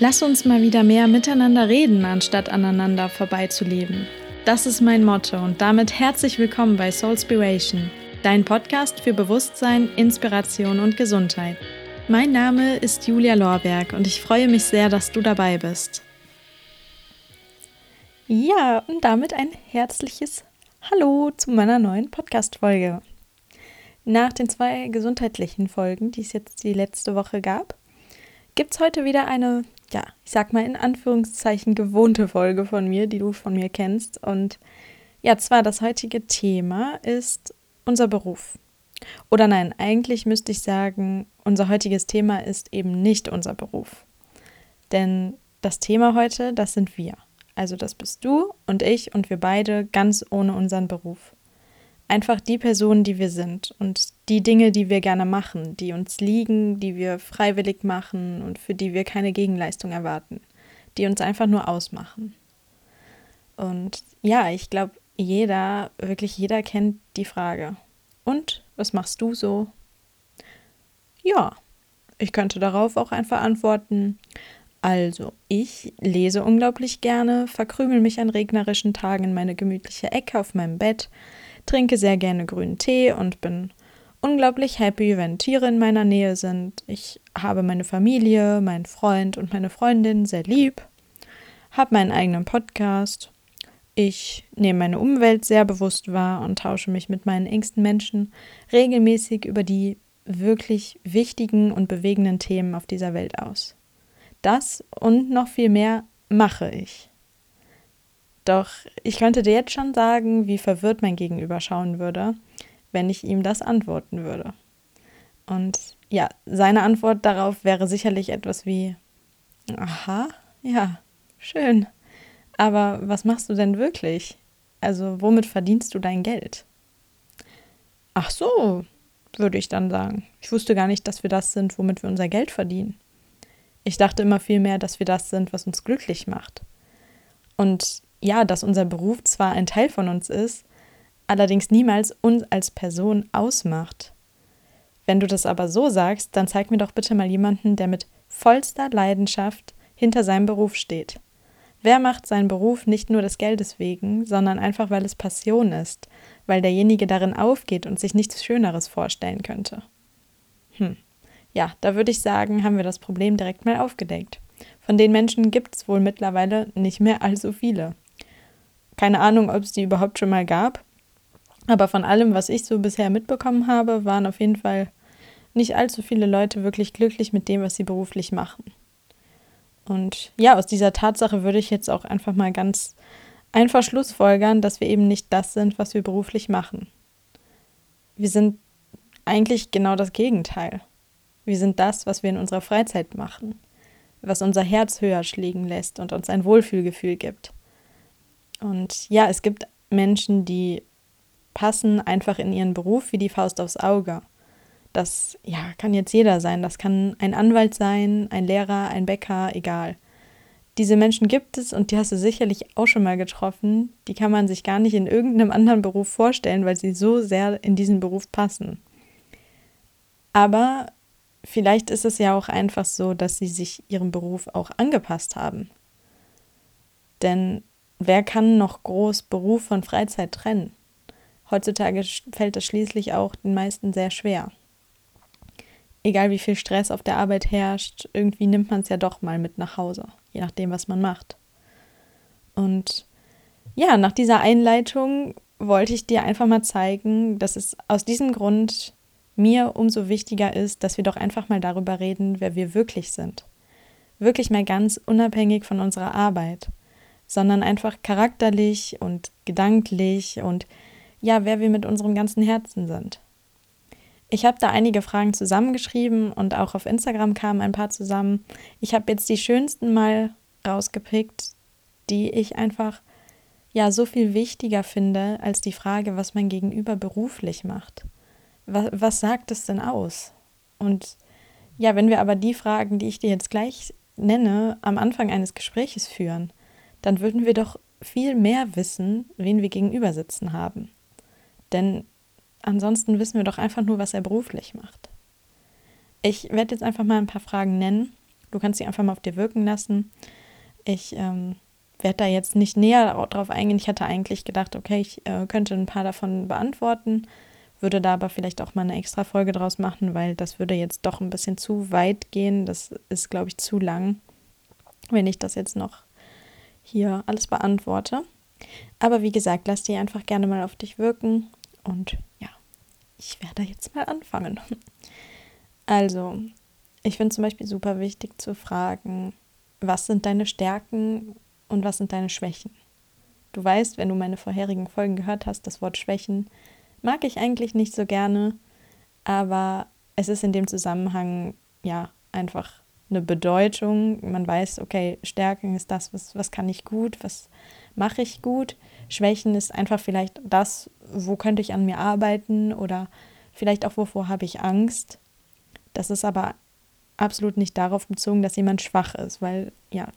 Lass uns mal wieder mehr miteinander reden, anstatt aneinander vorbeizuleben. Das ist mein Motto und damit herzlich willkommen bei Soulspiration, dein Podcast für Bewusstsein, Inspiration und Gesundheit. Mein Name ist Julia Lorberg und ich freue mich sehr, dass du dabei bist. Ja, und damit ein herzliches Hallo zu meiner neuen Podcast-Folge. Nach den zwei gesundheitlichen Folgen, die es jetzt die letzte Woche gab, gibt es heute wieder eine ja, ich sag mal in Anführungszeichen gewohnte Folge von mir, die du von mir kennst. Und ja, zwar das heutige Thema ist unser Beruf. Oder nein, eigentlich müsste ich sagen, unser heutiges Thema ist eben nicht unser Beruf. Denn das Thema heute, das sind wir. Also das bist du und ich und wir beide ganz ohne unseren Beruf einfach die Personen, die wir sind und die Dinge, die wir gerne machen, die uns liegen, die wir freiwillig machen und für die wir keine Gegenleistung erwarten, die uns einfach nur ausmachen. Und ja, ich glaube, jeder, wirklich jeder kennt die Frage. Und was machst du so? Ja, ich könnte darauf auch einfach antworten. Also, ich lese unglaublich gerne, verkrümel mich an regnerischen Tagen in meine gemütliche Ecke auf meinem Bett, trinke sehr gerne grünen Tee und bin unglaublich happy, wenn Tiere in meiner Nähe sind. Ich habe meine Familie, meinen Freund und meine Freundin sehr lieb, habe meinen eigenen Podcast. Ich nehme meine Umwelt sehr bewusst wahr und tausche mich mit meinen engsten Menschen regelmäßig über die wirklich wichtigen und bewegenden Themen auf dieser Welt aus. Das und noch viel mehr mache ich. Doch ich könnte dir jetzt schon sagen, wie verwirrt mein Gegenüber schauen würde, wenn ich ihm das antworten würde. Und ja, seine Antwort darauf wäre sicherlich etwas wie, aha, ja, schön. Aber was machst du denn wirklich? Also womit verdienst du dein Geld? Ach so, würde ich dann sagen. Ich wusste gar nicht, dass wir das sind, womit wir unser Geld verdienen. Ich dachte immer vielmehr, dass wir das sind, was uns glücklich macht. Und ja, dass unser Beruf zwar ein Teil von uns ist, allerdings niemals uns als Person ausmacht. Wenn du das aber so sagst, dann zeig mir doch bitte mal jemanden, der mit vollster Leidenschaft hinter seinem Beruf steht. Wer macht seinen Beruf nicht nur des Geldes wegen, sondern einfach, weil es Passion ist, weil derjenige darin aufgeht und sich nichts Schöneres vorstellen könnte? Hm. Ja, da würde ich sagen, haben wir das Problem direkt mal aufgedeckt. Von den Menschen gibt es wohl mittlerweile nicht mehr allzu viele. Keine Ahnung, ob es die überhaupt schon mal gab. Aber von allem, was ich so bisher mitbekommen habe, waren auf jeden Fall nicht allzu viele Leute wirklich glücklich mit dem, was sie beruflich machen. Und ja, aus dieser Tatsache würde ich jetzt auch einfach mal ganz einfach schlussfolgern, dass wir eben nicht das sind, was wir beruflich machen. Wir sind eigentlich genau das Gegenteil. Wir sind das, was wir in unserer Freizeit machen, was unser Herz höher schlägen lässt und uns ein Wohlfühlgefühl gibt. Und ja, es gibt Menschen, die passen einfach in ihren Beruf wie die Faust aufs Auge. Das ja, kann jetzt jeder sein. Das kann ein Anwalt sein, ein Lehrer, ein Bäcker, egal. Diese Menschen gibt es und die hast du sicherlich auch schon mal getroffen. Die kann man sich gar nicht in irgendeinem anderen Beruf vorstellen, weil sie so sehr in diesen Beruf passen. Aber vielleicht ist es ja auch einfach so, dass sie sich ihrem Beruf auch angepasst haben. Denn Wer kann noch groß Beruf von Freizeit trennen? Heutzutage fällt das schließlich auch den meisten sehr schwer. Egal wie viel Stress auf der Arbeit herrscht, irgendwie nimmt man es ja doch mal mit nach Hause, je nachdem, was man macht. Und ja, nach dieser Einleitung wollte ich dir einfach mal zeigen, dass es aus diesem Grund mir umso wichtiger ist, dass wir doch einfach mal darüber reden, wer wir wirklich sind. Wirklich mal ganz unabhängig von unserer Arbeit sondern einfach charakterlich und gedanklich und ja, wer wir mit unserem ganzen Herzen sind. Ich habe da einige Fragen zusammengeschrieben und auch auf Instagram kamen ein paar zusammen. Ich habe jetzt die schönsten mal rausgepickt, die ich einfach ja so viel wichtiger finde als die Frage, was mein Gegenüber beruflich macht. Was, was sagt es denn aus? Und ja, wenn wir aber die Fragen, die ich dir jetzt gleich nenne, am Anfang eines Gespräches führen, dann würden wir doch viel mehr wissen, wen wir gegenüber sitzen haben. Denn ansonsten wissen wir doch einfach nur, was er beruflich macht. Ich werde jetzt einfach mal ein paar Fragen nennen. Du kannst sie einfach mal auf dir wirken lassen. Ich ähm, werde da jetzt nicht näher drauf eingehen. Ich hatte eigentlich gedacht, okay, ich äh, könnte ein paar davon beantworten, würde da aber vielleicht auch mal eine extra Folge draus machen, weil das würde jetzt doch ein bisschen zu weit gehen. Das ist, glaube ich, zu lang, wenn ich das jetzt noch hier alles beantworte. Aber wie gesagt, lass die einfach gerne mal auf dich wirken und ja, ich werde jetzt mal anfangen. Also, ich finde zum Beispiel super wichtig zu fragen, was sind deine Stärken und was sind deine Schwächen? Du weißt, wenn du meine vorherigen Folgen gehört hast, das Wort Schwächen mag ich eigentlich nicht so gerne, aber es ist in dem Zusammenhang ja einfach eine Bedeutung. Man weiß, okay, Stärken ist das, was, was kann ich gut, was mache ich gut. Schwächen ist einfach vielleicht das, wo könnte ich an mir arbeiten oder vielleicht auch, wovor habe ich Angst. Das ist aber absolut nicht darauf bezogen, dass jemand schwach ist, weil ja,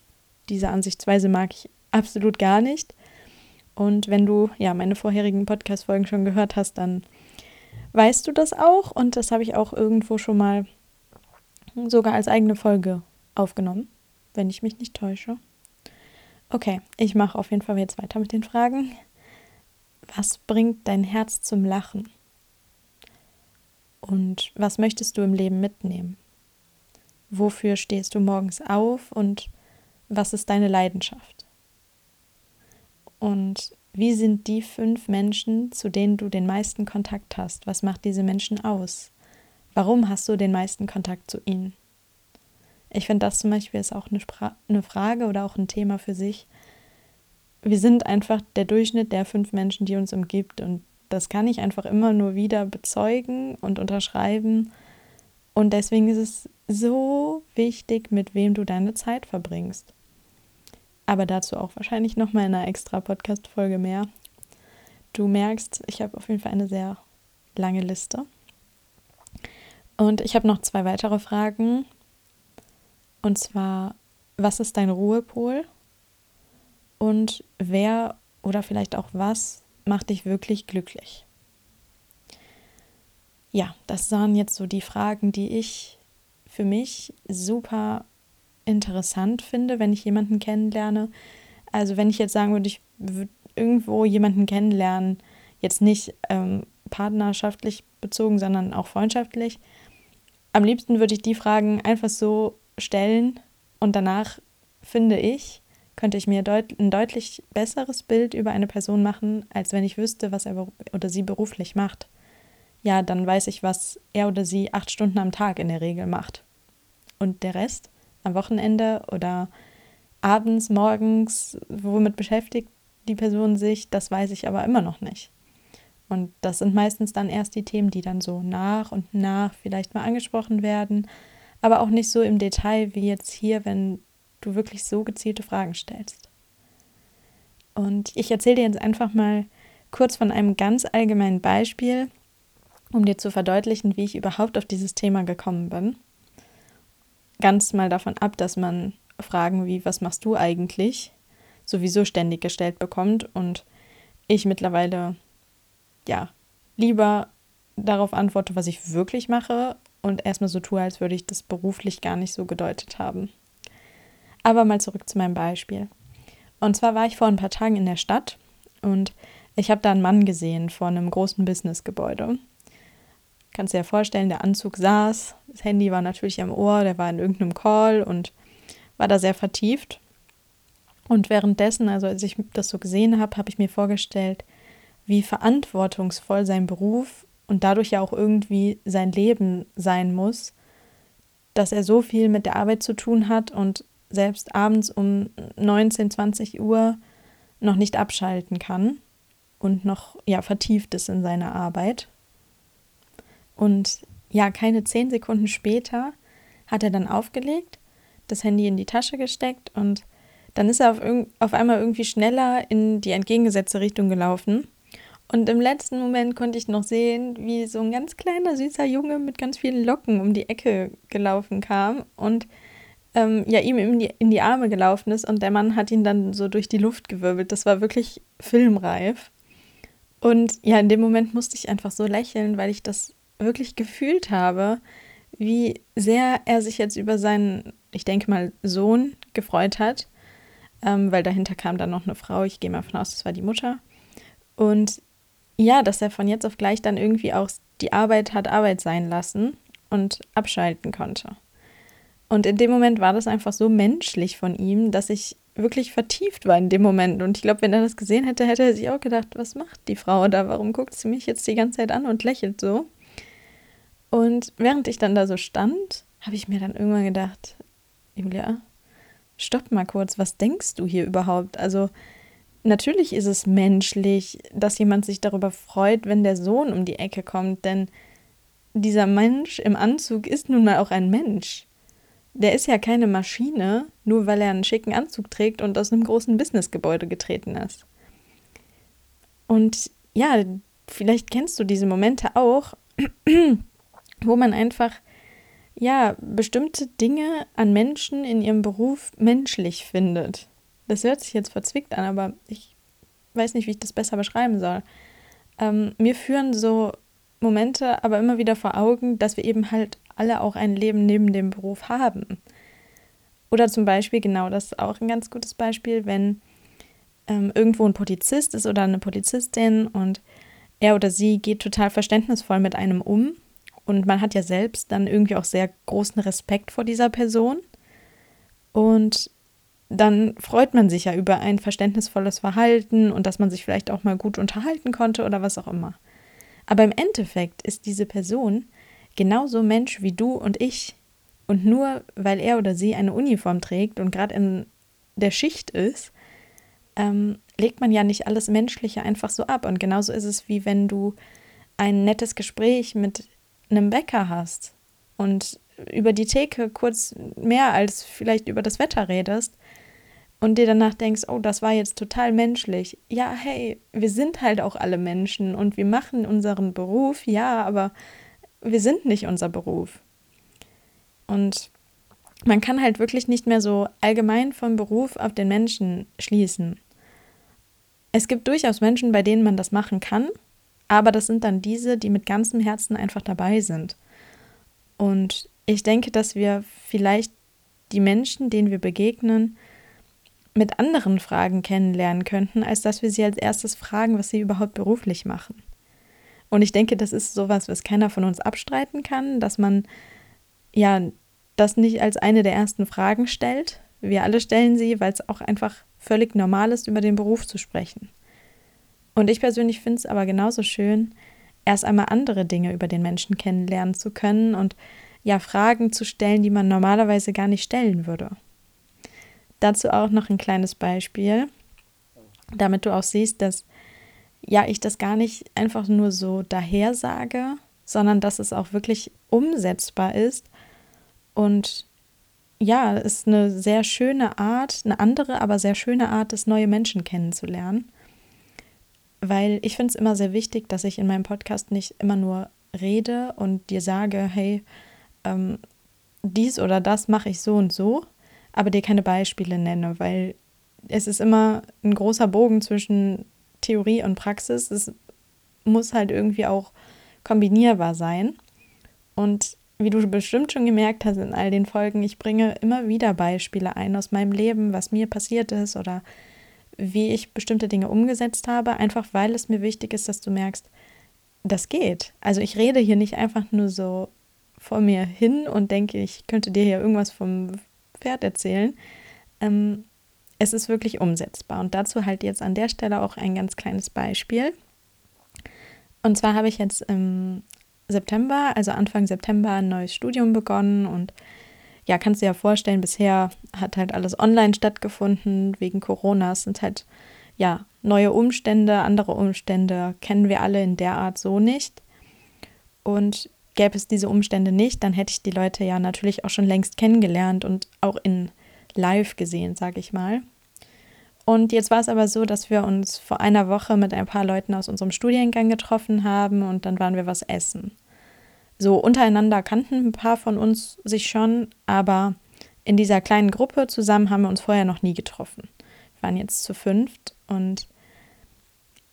diese Ansichtsweise mag ich absolut gar nicht. Und wenn du ja meine vorherigen Podcast-Folgen schon gehört hast, dann weißt du das auch. Und das habe ich auch irgendwo schon mal sogar als eigene Folge aufgenommen, wenn ich mich nicht täusche. Okay, ich mache auf jeden Fall jetzt weiter mit den Fragen. Was bringt dein Herz zum Lachen? Und was möchtest du im Leben mitnehmen? Wofür stehst du morgens auf und was ist deine Leidenschaft? Und wie sind die fünf Menschen, zu denen du den meisten Kontakt hast? Was macht diese Menschen aus? Warum hast du den meisten Kontakt zu ihnen? Ich finde, das zum Beispiel ist auch eine, eine Frage oder auch ein Thema für sich. Wir sind einfach der Durchschnitt der fünf Menschen, die uns umgibt. Und das kann ich einfach immer nur wieder bezeugen und unterschreiben. Und deswegen ist es so wichtig, mit wem du deine Zeit verbringst. Aber dazu auch wahrscheinlich nochmal in einer extra Podcast-Folge mehr. Du merkst, ich habe auf jeden Fall eine sehr lange Liste. Und ich habe noch zwei weitere Fragen. Und zwar, was ist dein Ruhepol? Und wer oder vielleicht auch was macht dich wirklich glücklich? Ja, das waren jetzt so die Fragen, die ich für mich super interessant finde, wenn ich jemanden kennenlerne. Also wenn ich jetzt sagen würde, ich würde irgendwo jemanden kennenlernen, jetzt nicht ähm, partnerschaftlich bezogen, sondern auch freundschaftlich. Am liebsten würde ich die Fragen einfach so stellen und danach finde ich, könnte ich mir deut ein deutlich besseres Bild über eine Person machen, als wenn ich wüsste, was er oder sie beruflich macht. Ja, dann weiß ich, was er oder sie acht Stunden am Tag in der Regel macht. Und der Rest am Wochenende oder abends, morgens, womit beschäftigt die Person sich, das weiß ich aber immer noch nicht. Und das sind meistens dann erst die Themen, die dann so nach und nach vielleicht mal angesprochen werden, aber auch nicht so im Detail wie jetzt hier, wenn du wirklich so gezielte Fragen stellst. Und ich erzähle dir jetzt einfach mal kurz von einem ganz allgemeinen Beispiel, um dir zu verdeutlichen, wie ich überhaupt auf dieses Thema gekommen bin ganz mal davon ab, dass man Fragen wie, was machst du eigentlich, sowieso ständig gestellt bekommt und ich mittlerweile ja lieber darauf antworte, was ich wirklich mache und erstmal so tue, als würde ich das beruflich gar nicht so gedeutet haben. Aber mal zurück zu meinem Beispiel. Und zwar war ich vor ein paar Tagen in der Stadt und ich habe da einen Mann gesehen vor einem großen Businessgebäude. Kannst dir ja vorstellen, der Anzug saß, das Handy war natürlich am Ohr, der war in irgendeinem Call und war da sehr vertieft. Und währenddessen, also als ich das so gesehen habe, habe ich mir vorgestellt, wie verantwortungsvoll sein Beruf und dadurch ja auch irgendwie sein Leben sein muss, dass er so viel mit der Arbeit zu tun hat und selbst abends um 19, 20 Uhr noch nicht abschalten kann und noch ja vertieft ist in seiner Arbeit. Und ja, keine zehn Sekunden später hat er dann aufgelegt, das Handy in die Tasche gesteckt und dann ist er auf, auf einmal irgendwie schneller in die entgegengesetzte Richtung gelaufen. Und im letzten Moment konnte ich noch sehen, wie so ein ganz kleiner, süßer Junge mit ganz vielen Locken um die Ecke gelaufen kam und ähm, ja, ihm in die, in die Arme gelaufen ist und der Mann hat ihn dann so durch die Luft gewirbelt. Das war wirklich filmreif. Und ja, in dem Moment musste ich einfach so lächeln, weil ich das wirklich gefühlt habe, wie sehr er sich jetzt über seinen, ich denke mal, Sohn gefreut hat, ähm, weil dahinter kam dann noch eine Frau, ich gehe mal von aus, das war die Mutter. Und ja, dass er von jetzt auf gleich dann irgendwie auch die Arbeit hat Arbeit sein lassen und abschalten konnte. Und in dem Moment war das einfach so menschlich von ihm, dass ich wirklich vertieft war in dem Moment. Und ich glaube, wenn er das gesehen hätte, hätte er sich auch gedacht, was macht die Frau da? Warum guckt sie mich jetzt die ganze Zeit an und lächelt so? Und während ich dann da so stand, habe ich mir dann irgendwann gedacht, Julia, stopp mal kurz, was denkst du hier überhaupt? Also natürlich ist es menschlich, dass jemand sich darüber freut, wenn der Sohn um die Ecke kommt, denn dieser Mensch im Anzug ist nun mal auch ein Mensch. Der ist ja keine Maschine, nur weil er einen schicken Anzug trägt und aus einem großen Businessgebäude getreten ist. Und ja, vielleicht kennst du diese Momente auch, wo man einfach ja bestimmte Dinge an Menschen in ihrem Beruf menschlich findet. Das hört sich jetzt verzwickt an, aber ich weiß nicht, wie ich das besser beschreiben soll. Ähm, mir führen so Momente aber immer wieder vor Augen, dass wir eben halt alle auch ein Leben neben dem Beruf haben. Oder zum Beispiel, genau, das ist auch ein ganz gutes Beispiel, wenn ähm, irgendwo ein Polizist ist oder eine Polizistin und er oder sie geht total verständnisvoll mit einem um und man hat ja selbst dann irgendwie auch sehr großen Respekt vor dieser Person und dann freut man sich ja über ein verständnisvolles Verhalten und dass man sich vielleicht auch mal gut unterhalten konnte oder was auch immer. Aber im Endeffekt ist diese Person genauso Mensch wie du und ich. Und nur weil er oder sie eine Uniform trägt und gerade in der Schicht ist, ähm, legt man ja nicht alles Menschliche einfach so ab. Und genauso ist es, wie wenn du ein nettes Gespräch mit einem Bäcker hast und über die Theke kurz mehr als vielleicht über das Wetter redest und dir danach denkst, oh, das war jetzt total menschlich. Ja, hey, wir sind halt auch alle Menschen und wir machen unseren Beruf, ja, aber wir sind nicht unser Beruf. Und man kann halt wirklich nicht mehr so allgemein vom Beruf auf den Menschen schließen. Es gibt durchaus Menschen, bei denen man das machen kann, aber das sind dann diese, die mit ganzem Herzen einfach dabei sind. Und ich denke, dass wir vielleicht die Menschen, denen wir begegnen, mit anderen Fragen kennenlernen könnten, als dass wir sie als erstes fragen, was sie überhaupt beruflich machen. Und ich denke, das ist sowas, was keiner von uns abstreiten kann, dass man ja das nicht als eine der ersten Fragen stellt. Wir alle stellen sie, weil es auch einfach völlig normal ist, über den Beruf zu sprechen. Und ich persönlich finde es aber genauso schön, erst einmal andere Dinge über den Menschen kennenlernen zu können und ja Fragen zu stellen, die man normalerweise gar nicht stellen würde. Dazu auch noch ein kleines Beispiel, damit du auch siehst, dass ja, ich das gar nicht einfach nur so daher sage, sondern dass es auch wirklich umsetzbar ist. Und ja, es ist eine sehr schöne Art, eine andere, aber sehr schöne Art, das neue Menschen kennenzulernen. Weil ich finde es immer sehr wichtig, dass ich in meinem Podcast nicht immer nur rede und dir sage, hey, ähm, dies oder das mache ich so und so, aber dir keine Beispiele nenne, weil es ist immer ein großer Bogen zwischen Theorie und Praxis. Es muss halt irgendwie auch kombinierbar sein. Und wie du bestimmt schon gemerkt hast in all den Folgen, ich bringe immer wieder Beispiele ein aus meinem Leben, was mir passiert ist oder wie ich bestimmte Dinge umgesetzt habe, einfach weil es mir wichtig ist, dass du merkst, das geht. Also ich rede hier nicht einfach nur so vor mir hin und denke, ich könnte dir hier irgendwas vom Pferd erzählen, ähm, es ist wirklich umsetzbar. Und dazu halt jetzt an der Stelle auch ein ganz kleines Beispiel. Und zwar habe ich jetzt im September, also Anfang September, ein neues Studium begonnen und ja, kannst du dir ja vorstellen, bisher hat halt alles online stattgefunden wegen Corona. Es sind halt ja neue Umstände, andere Umstände kennen wir alle in der Art so nicht. Und gäbe es diese Umstände nicht, dann hätte ich die Leute ja natürlich auch schon längst kennengelernt und auch in live gesehen, sage ich mal. Und jetzt war es aber so, dass wir uns vor einer Woche mit ein paar Leuten aus unserem Studiengang getroffen haben und dann waren wir was essen. So untereinander kannten ein paar von uns sich schon, aber in dieser kleinen Gruppe zusammen haben wir uns vorher noch nie getroffen. Wir waren jetzt zu fünft und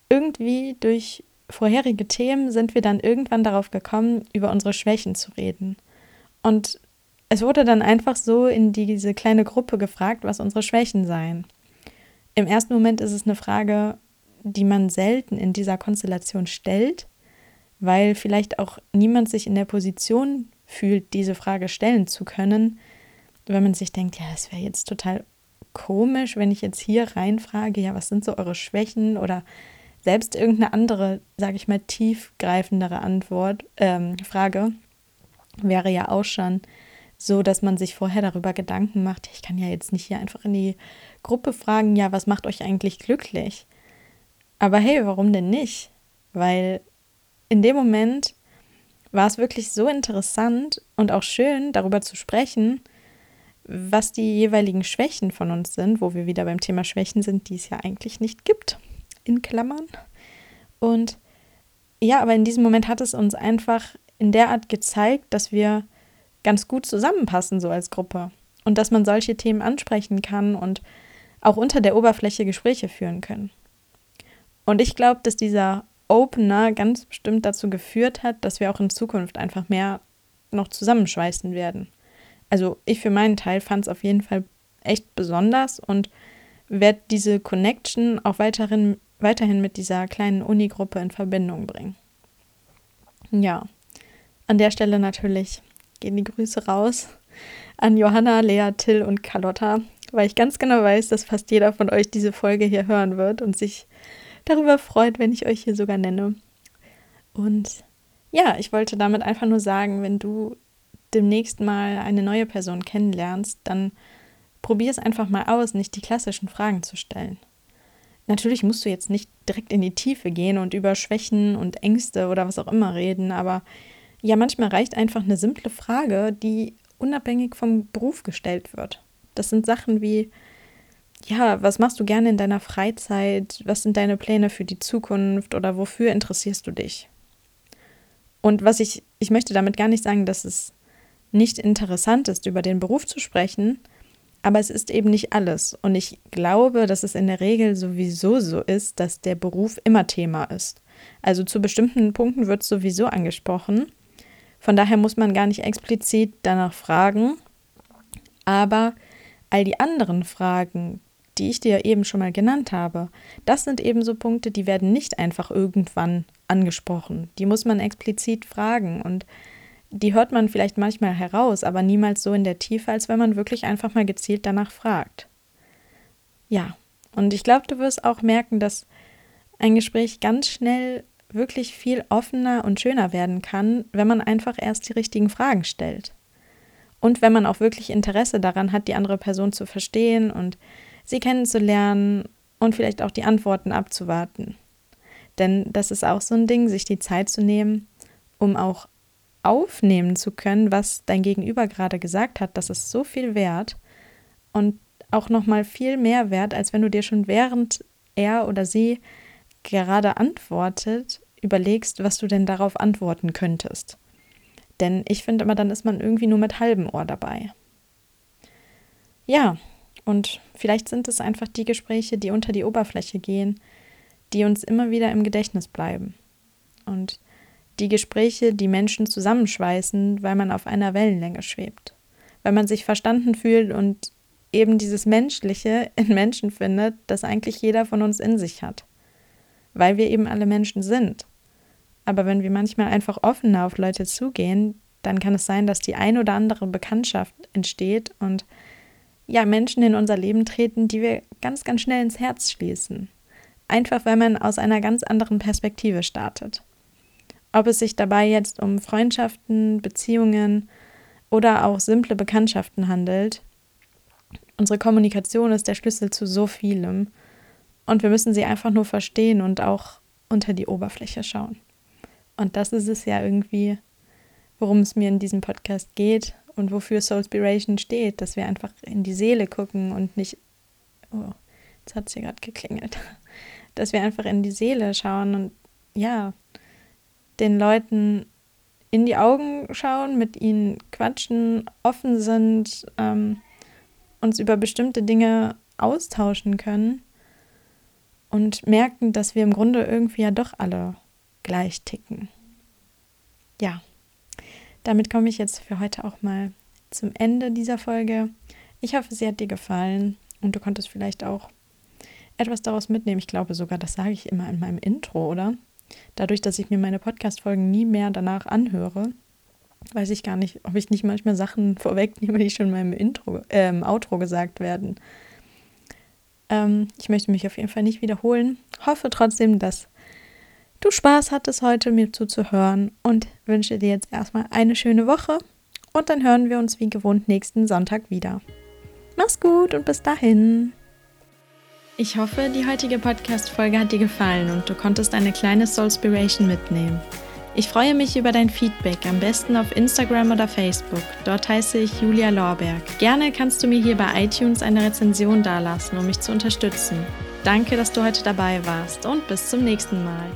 irgendwie durch vorherige Themen sind wir dann irgendwann darauf gekommen, über unsere Schwächen zu reden. Und es wurde dann einfach so in diese kleine Gruppe gefragt, was unsere Schwächen seien. Im ersten Moment ist es eine Frage, die man selten in dieser Konstellation stellt, weil vielleicht auch niemand sich in der Position fühlt, diese Frage stellen zu können, wenn man sich denkt, ja, es wäre jetzt total komisch, wenn ich jetzt hier reinfrage, ja, was sind so eure Schwächen oder selbst irgendeine andere, sage ich mal, tiefgreifendere Antwort, ähm, Frage wäre ja auch schon so, dass man sich vorher darüber Gedanken macht, ich kann ja jetzt nicht hier einfach in die Gruppe fragen, ja, was macht euch eigentlich glücklich? Aber hey, warum denn nicht? Weil in dem Moment war es wirklich so interessant und auch schön, darüber zu sprechen, was die jeweiligen Schwächen von uns sind, wo wir wieder beim Thema Schwächen sind, die es ja eigentlich nicht gibt, in Klammern. Und ja, aber in diesem Moment hat es uns einfach in der Art gezeigt, dass wir ganz gut zusammenpassen, so als Gruppe. Und dass man solche Themen ansprechen kann und auch unter der Oberfläche Gespräche führen können. Und ich glaube, dass dieser Opener ganz bestimmt dazu geführt hat, dass wir auch in Zukunft einfach mehr noch zusammenschweißen werden. Also ich für meinen Teil fand es auf jeden Fall echt besonders und werde diese Connection auch weiterhin, weiterhin mit dieser kleinen Uni-Gruppe in Verbindung bringen. Ja, an der Stelle natürlich gehen die Grüße raus an Johanna, Lea, Till und Carlotta, weil ich ganz genau weiß, dass fast jeder von euch diese Folge hier hören wird und sich darüber freut, wenn ich euch hier sogar nenne. Und ja, ich wollte damit einfach nur sagen, wenn du demnächst mal eine neue Person kennenlernst, dann probier es einfach mal aus, nicht die klassischen Fragen zu stellen. Natürlich musst du jetzt nicht direkt in die Tiefe gehen und über Schwächen und Ängste oder was auch immer reden, aber ja, manchmal reicht einfach eine simple Frage, die unabhängig vom Beruf gestellt wird. Das sind Sachen wie, ja, was machst du gerne in deiner Freizeit? Was sind deine Pläne für die Zukunft oder wofür interessierst du dich? Und was ich, ich möchte damit gar nicht sagen, dass es nicht interessant ist, über den Beruf zu sprechen, aber es ist eben nicht alles. Und ich glaube, dass es in der Regel sowieso so ist, dass der Beruf immer Thema ist. Also zu bestimmten Punkten wird sowieso angesprochen. Von daher muss man gar nicht explizit danach fragen. Aber all die anderen Fragen, die ich dir eben schon mal genannt habe, das sind eben so Punkte, die werden nicht einfach irgendwann angesprochen. Die muss man explizit fragen und die hört man vielleicht manchmal heraus, aber niemals so in der Tiefe, als wenn man wirklich einfach mal gezielt danach fragt. Ja, und ich glaube, du wirst auch merken, dass ein Gespräch ganz schnell wirklich viel offener und schöner werden kann, wenn man einfach erst die richtigen Fragen stellt. Und wenn man auch wirklich Interesse daran hat, die andere Person zu verstehen und sie kennenzulernen und vielleicht auch die Antworten abzuwarten. Denn das ist auch so ein Ding, sich die Zeit zu nehmen, um auch aufnehmen zu können, was dein Gegenüber gerade gesagt hat, das ist so viel wert und auch noch mal viel mehr wert, als wenn du dir schon während er oder sie gerade antwortet, überlegst, was du denn darauf antworten könntest. Denn ich finde immer, dann ist man irgendwie nur mit halbem Ohr dabei. Ja, und vielleicht sind es einfach die Gespräche, die unter die Oberfläche gehen, die uns immer wieder im Gedächtnis bleiben. Und die Gespräche, die Menschen zusammenschweißen, weil man auf einer Wellenlänge schwebt. Weil man sich verstanden fühlt und eben dieses Menschliche in Menschen findet, das eigentlich jeder von uns in sich hat. Weil wir eben alle Menschen sind. Aber wenn wir manchmal einfach offener auf Leute zugehen, dann kann es sein, dass die ein oder andere Bekanntschaft entsteht und ja, Menschen in unser Leben treten, die wir ganz, ganz schnell ins Herz schließen. Einfach weil man aus einer ganz anderen Perspektive startet. Ob es sich dabei jetzt um Freundschaften, Beziehungen oder auch simple Bekanntschaften handelt, unsere Kommunikation ist der Schlüssel zu so vielem. Und wir müssen sie einfach nur verstehen und auch unter die Oberfläche schauen. Und das ist es ja irgendwie, worum es mir in diesem Podcast geht und wofür Soulspiration steht, dass wir einfach in die Seele gucken und nicht, oh, jetzt hat es hier gerade geklingelt, dass wir einfach in die Seele schauen und ja, den Leuten in die Augen schauen, mit ihnen quatschen, offen sind, ähm, uns über bestimmte Dinge austauschen können und merken, dass wir im Grunde irgendwie ja doch alle gleich ticken. Ja, damit komme ich jetzt für heute auch mal zum Ende dieser Folge. Ich hoffe, sie hat dir gefallen und du konntest vielleicht auch etwas daraus mitnehmen. Ich glaube sogar, das sage ich immer in meinem Intro, oder? Dadurch, dass ich mir meine Podcast-Folgen nie mehr danach anhöre, weiß ich gar nicht, ob ich nicht manchmal Sachen vorwegnehme, die schon in meinem Intro, äh, im Outro gesagt werden. Ähm, ich möchte mich auf jeden Fall nicht wiederholen. Hoffe trotzdem, dass du Spaß hattest, heute mir zuzuhören und wünsche dir jetzt erstmal eine schöne Woche und dann hören wir uns wie gewohnt nächsten Sonntag wieder. Mach's gut und bis dahin. Ich hoffe, die heutige Podcast-Folge hat dir gefallen und du konntest eine kleine Soulspiration mitnehmen. Ich freue mich über dein Feedback, am besten auf Instagram oder Facebook. Dort heiße ich Julia Lorberg. Gerne kannst du mir hier bei iTunes eine Rezension dalassen, um mich zu unterstützen. Danke, dass du heute dabei warst und bis zum nächsten Mal.